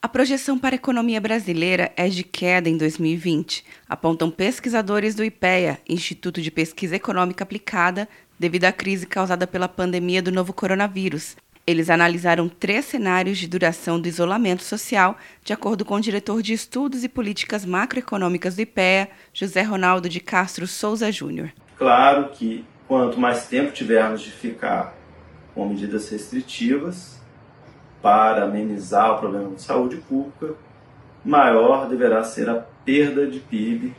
A projeção para a economia brasileira é de queda em 2020, apontam pesquisadores do IPEA, Instituto de Pesquisa Econômica Aplicada, devido à crise causada pela pandemia do novo coronavírus. Eles analisaram três cenários de duração do isolamento social, de acordo com o diretor de Estudos e Políticas Macroeconômicas do IPEA, José Ronaldo de Castro Souza Júnior. Claro que quanto mais tempo tivermos de ficar com medidas restritivas, para amenizar o problema de saúde pública, maior deverá ser a perda de PIB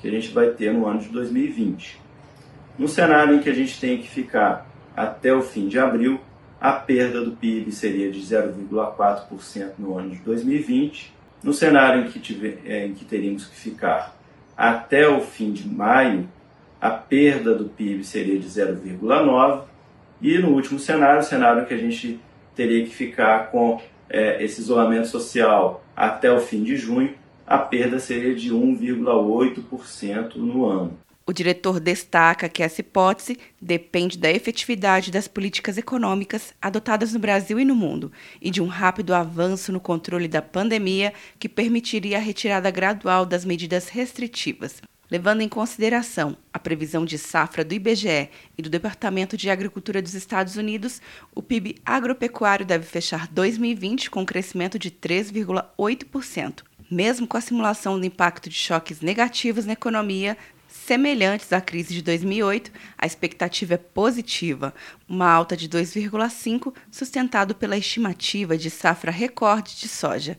que a gente vai ter no ano de 2020. No cenário em que a gente tem que ficar até o fim de abril, a perda do PIB seria de 0,4% no ano de 2020. No cenário em que, tiver, é, em que teríamos que ficar até o fim de maio, a perda do PIB seria de 0,9%. E no último cenário, o cenário que a gente teria que ficar com é, esse isolamento social até o fim de junho, a perda seria de 1,8% no ano. O diretor destaca que essa hipótese depende da efetividade das políticas econômicas adotadas no Brasil e no mundo e de um rápido avanço no controle da pandemia que permitiria a retirada gradual das medidas restritivas. Levando em consideração a previsão de safra do IBGE e do Departamento de Agricultura dos Estados Unidos, o PIB agropecuário deve fechar 2020 com um crescimento de 3,8%. Mesmo com a simulação do impacto de choques negativos na economia, semelhantes à crise de 2008, a expectativa é positiva, uma alta de 2,5, sustentado pela estimativa de safra recorde de soja.